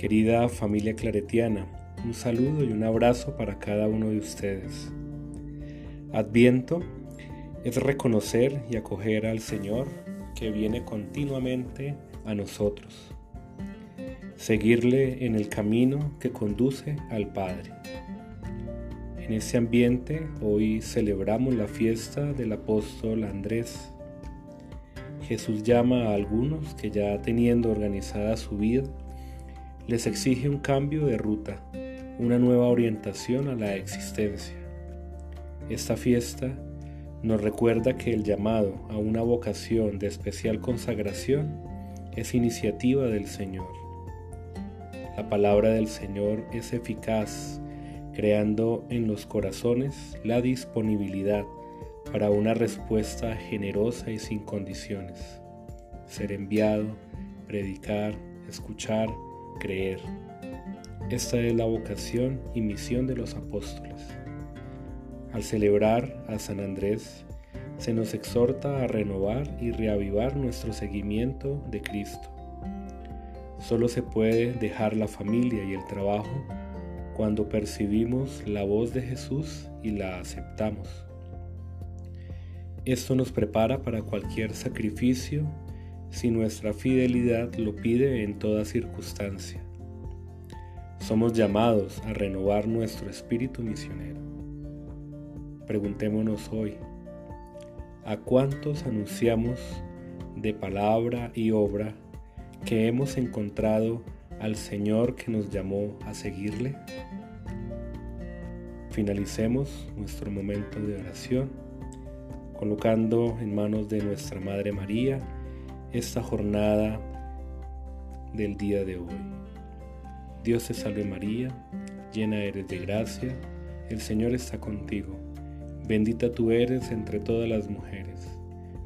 Querida familia claretiana, un saludo y un abrazo para cada uno de ustedes. Adviento es reconocer y acoger al Señor que viene continuamente a nosotros. Seguirle en el camino que conduce al Padre. En ese ambiente hoy celebramos la fiesta del apóstol Andrés. Jesús llama a algunos que ya teniendo organizada su vida, les exige un cambio de ruta, una nueva orientación a la existencia. Esta fiesta nos recuerda que el llamado a una vocación de especial consagración es iniciativa del Señor. La palabra del Señor es eficaz, creando en los corazones la disponibilidad para una respuesta generosa y sin condiciones. Ser enviado, predicar, escuchar, creer. Esta es la vocación y misión de los apóstoles. Al celebrar a San Andrés, se nos exhorta a renovar y reavivar nuestro seguimiento de Cristo. Solo se puede dejar la familia y el trabajo cuando percibimos la voz de Jesús y la aceptamos. Esto nos prepara para cualquier sacrificio si nuestra fidelidad lo pide en toda circunstancia. Somos llamados a renovar nuestro espíritu misionero. Preguntémonos hoy, ¿a cuántos anunciamos de palabra y obra que hemos encontrado al Señor que nos llamó a seguirle? Finalicemos nuestro momento de oración colocando en manos de nuestra Madre María esta jornada del día de hoy. Dios te salve María, llena eres de gracia, el Señor está contigo, bendita tú eres entre todas las mujeres,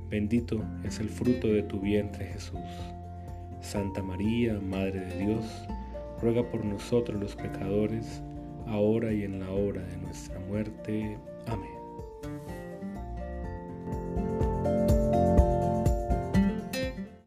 bendito es el fruto de tu vientre Jesús. Santa María, Madre de Dios, ruega por nosotros los pecadores, ahora y en la hora de nuestra muerte. Amén.